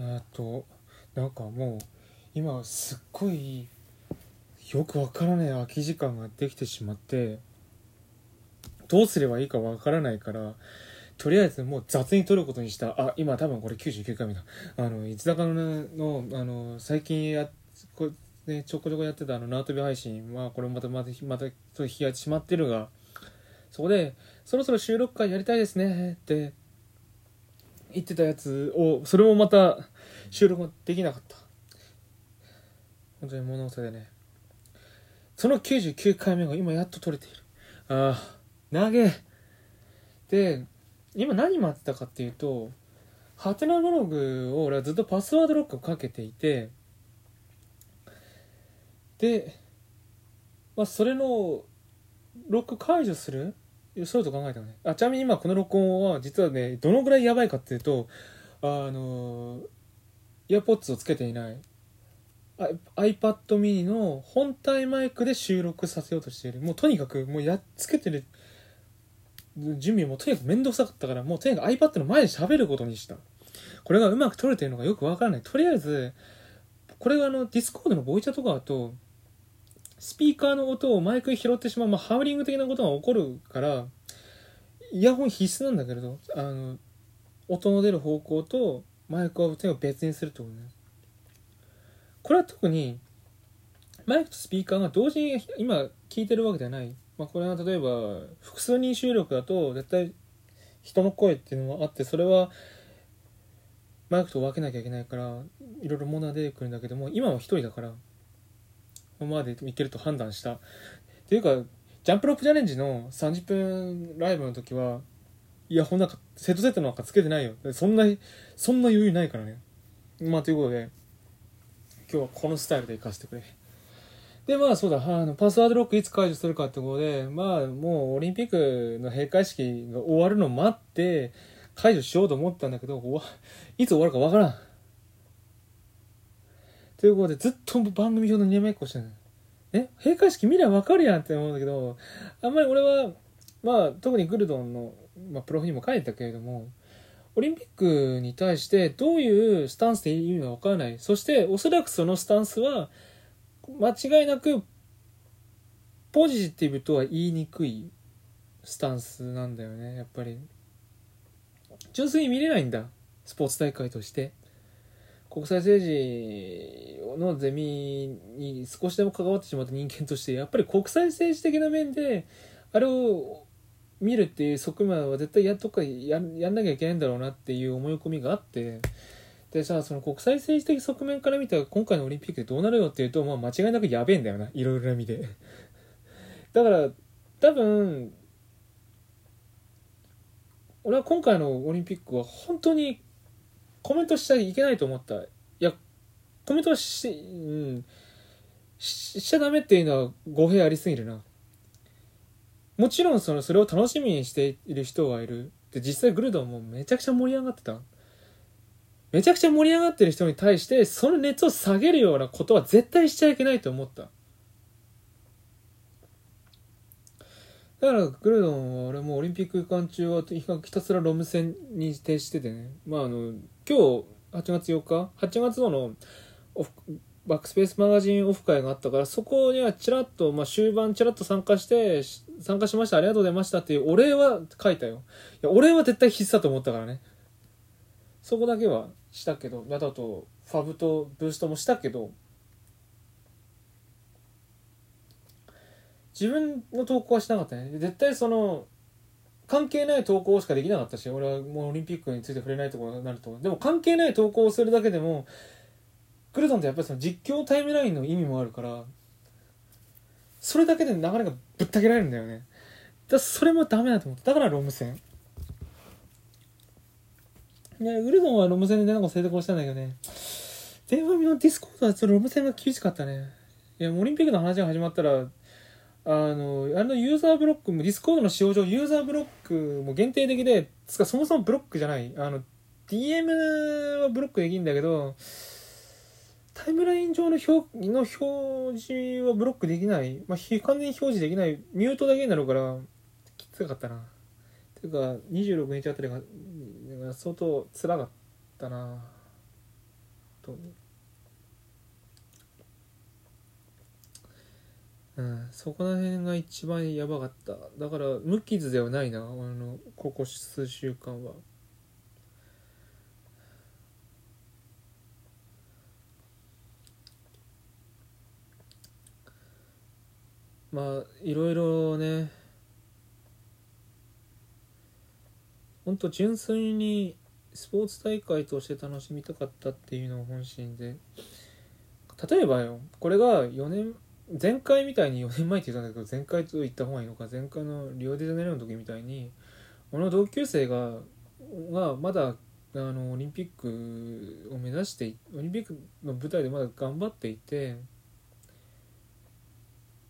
あとなんかもう今すっごいよくわからない空き時間ができてしまってどうすればいいかわからないからとりあえずもう雑に撮ることにした。あ今多分これ99回目だ。あのいつだかののあの最近やこね、ちょこちょこやってたあの縄跳び配信はこれまたまたまたちょっと日がしまってるがそこでそろそろ収録会やりたいですねって言ってたやつをそれもまた収録できなかった。本当に物忘れでね。その99回目が今やっと撮れている。ああ投げ。で今何待ってたかっていうとハテナブログを俺はずっとパスワードロックをかけていてで、まあ、それのロック解除するそうと考えたのね。あちなみに今この録音は実はねどのぐらいやばいかっていうとあの AirPods をつけていない。iPad mini の本体マイクで収録させようとしている。もうとにかくもうやっつけてる準備もとにかく面倒くさかったからもうとにかく iPad の前で喋ることにした。これがうまく撮れてるのかよくわからない。とりあえずこれがあの Discord のボイチャとかだとスピーカーの音をマイクに拾ってしまう、まあ、ハウリング的なことが起こるからイヤホン必須なんだけれどあの音の出る方向とマイクを別にするってことね。これは特にマイクとスピーカーが同時に今聞いてるわけではない、まあ、これは例えば複数人収録だと絶対人の声っていうのがあってそれはマイクと分けなきゃいけないからいろいろ問題が出てくるんだけども今は一人だからまでいけると判断した。っていうかジャンプロップチャレンジの30分ライブの時はいやほんなんかセットセットなんかつけてないよ。そんなそんな余裕ないからね。まあということで今日はこのスタイルで行かせてくれ。でまあそうだ。あのパスワードロックいつ解除するかってことでまあもうオリンピックの閉会式が終わるのを待って解除しようと思ったんだけどいつ終わるかわからん。ということで、ずっと番組表のにらめっこしてるえ？閉会式見りゃ分かるやんって思うんだけど、あんまり俺は、まあ、特にグルドンの、まあ、プロフにも書いてたけれども、オリンピックに対してどういうスタンスでいい意味が分からない。そして、おそらくそのスタンスは、間違いなく、ポジティブとは言いにくいスタンスなんだよね、やっぱり。純粋に見れないんだ。スポーツ大会として。国際政治のゼミに少しでも関わってしまった人間としてやっぱり国際政治的な面であれを見るっていう側面は絶対やっとかややんなきゃいけないんだろうなっていう思い込みがあって。でさその国際政治的側面から見たら今回のオリンピックでどうなるよっていうと、まあ、間違いなくやべえんだよな。いろいろな意味で。だから多分俺は今回のオリンピックは本当にコメントしちゃいけないと思った。いや、コメントし、うん、ししちゃダメっていうのは語弊ありすぎるな。もちろんそのそれを楽しみにしている人はいる。で、実際グルドンもめちゃくちゃ盛り上がってた。めちゃくちゃ盛り上がってる人に対して、その熱を下げるようなことは絶対しちゃいけないと思った。だからグルドンは俺もオリンピック期間中はひたすらロム線に徹しててね。まああの、今日8月4日？8月号のバックスペースマガジンオフ会があったからそこにはちらっと、まあ、終盤ちらっと参加して参加しました。ありがとうございましたっていうお礼は書いたよ。いやお礼は絶対必須だと思ったからね。そこだけはしたけどだとファブとブーストもしたけど自分の投稿はしなかったね。絶対その関係ない投稿しかできなかったし俺はもうオリンピックについて触れないところになるとでも関係ない投稿をするだけでもクルトンってやっぱりその実況タイムラインの意味もあるからそれだけで流れがぶった切られるんだよね。だそれもダメだと思って。だからロム線。いやウルドンはロム線でなんか成功したんだけどね。電話見のディスコードはロム線が厳しかったね。いやオリンピックの話が始まったらあの、あのユーザーブロックも、 Discord の仕様上、ユーザーブロックも限定的で、つかそもそもブロックじゃない。あの、DM はブロックできるんだけど、タイムライン上の表の表示はブロックできない。まあ、完全に表示できない。ミュートだけになるから、きつかったな。ていうか、26日あたりが、相当辛かったな。当うんそこら辺が一番やばかった。だから無傷ではないなあのここ数週間は。まあいろいろねほんと純粋にスポーツ大会として楽しみたかったっていうのが本心で。例えばよこれが4年前回みたいに4年前って言ったんだけど前回と言った方がいいのか前回のリオデジャネイロの時みたいに俺の同級生ががまだあのオリンピックを目指してオリンピックの舞台でまだ頑張っていてっ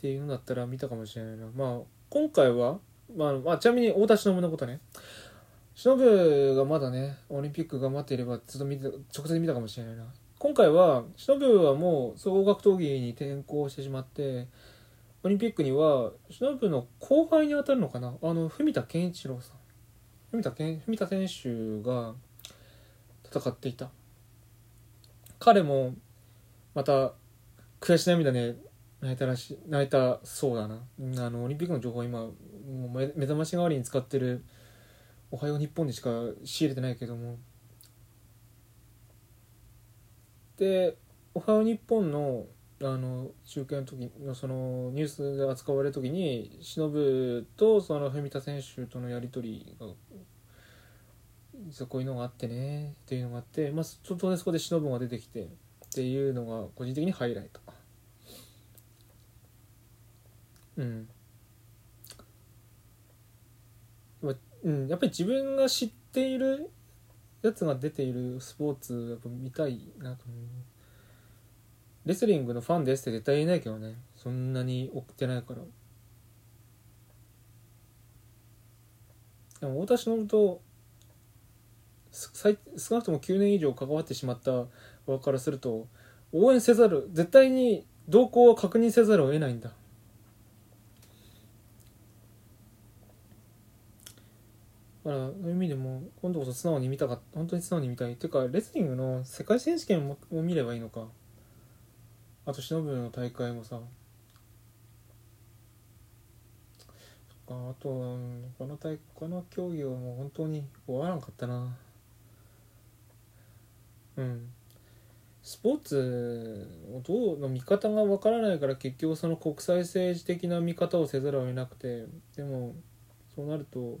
ていうのだったら見たかもしれないな。まあ今回は、まあ、まあちなみに太田忍のことね。忍がまだねオリンピック頑張っていればずっと見て直接見たかもしれないな。今回は忍はもう総合格闘技に転向してしまってオリンピックには忍の後輩に当たるのかな？あの文田健一郎さん。文田健文田選手が戦っていた。彼もまた悔し涙ね泣いたらし泣いたそうだな。あのオリンピックの情報今もう目覚まし代わりに使ってるおはよう日本でしか仕入れてないけども。でおはよう日本のあの中継の時のそのニュースで扱われる時に忍とその文田選手とのやり取りが実はこういうのがあってねっていうのがあってまあ当然そこで忍が出てきてっていうのが個人的にハイライト。うん。うん、やっぱり自分が知っているやつが出ているスポーツやっぱ見たいなと思う。レスリングのファンですって絶対言えないけどね。そんなに送ってないから。でも太田忍と少なくとも9年以上関わってしまった側からすると応援せざる絶対に動向を確認せざるを得ないんだ。だからそういう意味でも今度こそ素直に見たか本当に素直に見たい。っていうかレスリングの世界選手権も見ればいいのか。あと忍の大会もさ。あとこの大この競技はもう本当に終わらんかったな。うん。スポーツをどうの見方がわからないから結局その国際政治的な見方をせざるを得なくて。でもそうなると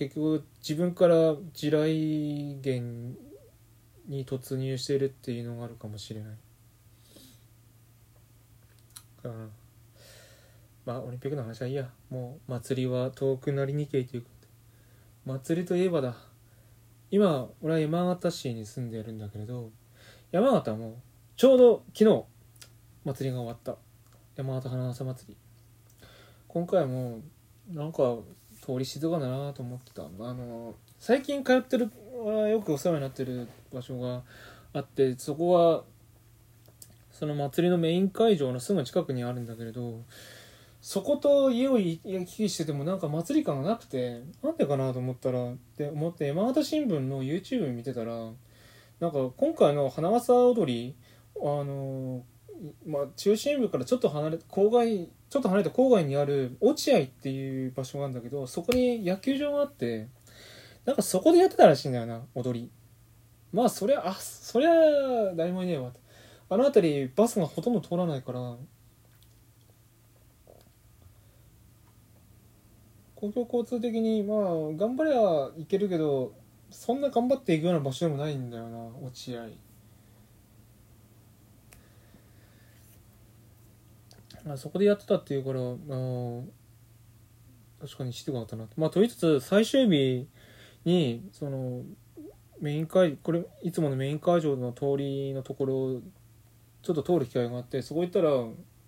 結局自分から地雷原に突入してるっていうのがあるかもしれない。うんまあオリンピックの話はいいや。もう祭りは遠くなりにけいということ祭りといえばだ。今俺は山形市に住んでるんだけれど山形もちょうど昨日祭りが終わった。山形花笠祭り。今回もなんか通り静かだなと思ってたあの最近通ってるよくお世話になってる場所があってそこはその祭りのメイン会場のすぐ近くにあるんだけれどそこと家を行き来しててもなんか祭り感がなくてなんでかなと思ったらって思って山形新聞の YouTube 見てたらなんか今回の花笠踊りあのまあ、中心部からちょっと離れ郊外ちょっと離れた郊外にある落合っていう場所があるんだけどそこに野球場があってなんかそこでやってたらしいんだよな踊り。まあそりゃあそりゃ誰もいねえわ。あの辺りバスがほとんど通らないから。公共交通的にまあ頑張ればいけるけどそんな頑張っていくような場所でもないんだよな落合。あそこでやってたっていうからあ確かに知ってなかったなまあとりあえず最終日にそのメイン会これいつものメイン会場の通りのところをちょっと通る機会があってそこ行ったら、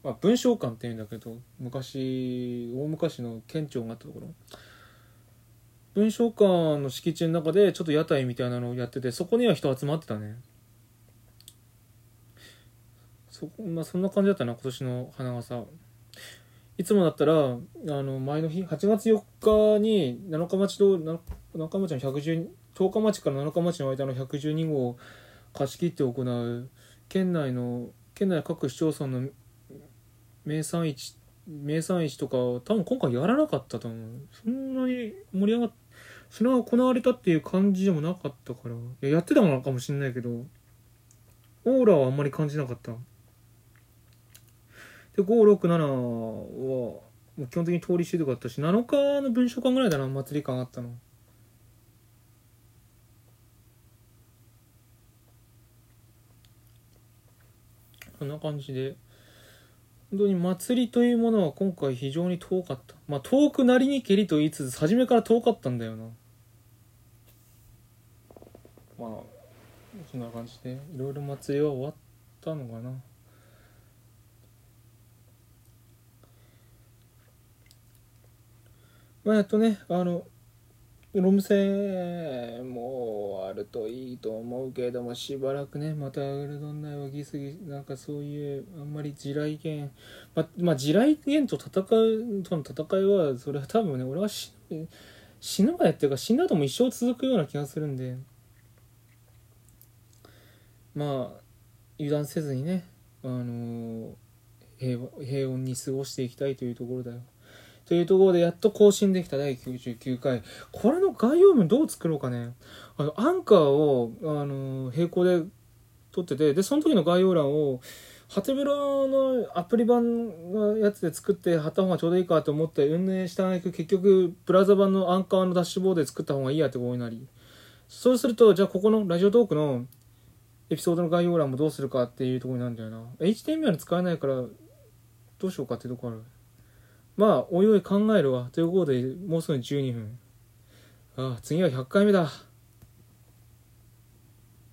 まあ、文章館っていうんだけど昔大昔の県庁があったところ。文章館の敷地の中でちょっと屋台みたいなのをやっててそこには人集まってたね。そ,、まあ、そんな感じだったな今年の花笠。いつもだったらあの前の日8月4日に七日町と七日町の110 10日町から七日町の間の112号を貸し切って行う県内の県内各市町村の名産市名産市とか多分今回やらなかったと思う。そんなに盛り上がっそれは行われたっていう感じでもなかったから。いややってたのかもしれないけどオーラはあんまり感じなかった。で567はもう基本的に通り集とかったし7日の文書館ぐらいだな祭り感あったの。そんな感じで。本当に祭りというものは今回非常に遠かった。まあ遠くなりにけりと言いつつ初めから遠かったんだよな。まあそんな感じでいろいろ祭りは終わったのかな。まあやっとねあのロム線もあるといいと思うけれどもしばらくねまたウルドン内はギスギなんかそういうあんまり地雷原ままあ地雷原と戦うとの戦いはそれは多分ね俺は死ぬ死ぬまでっていうか死んだ後も一生続くような気がするんで。まあ油断せずにねあの平和平穏に過ごしていきたいというところだよ。というところでやっと更新できた。第99回。これの概要文どう作ろうかね。あのアンカーを、あの並行で撮っててでその時の概要欄をハテブロのアプリ版のやつで作って貼った方がちょうどいいかと思って運営したんだけど結局ブラウザ版のアンカーのダッシュボードで作った方がいいやってことになり。そうするとじゃあここのラジオトークのエピソードの概要欄もどうするかっていうところになるんだよな。HTML 使えないからどうしようかっていうところある。まあおいおい考えるわ。ということでもうすぐ12分。ああ次は100回目だ。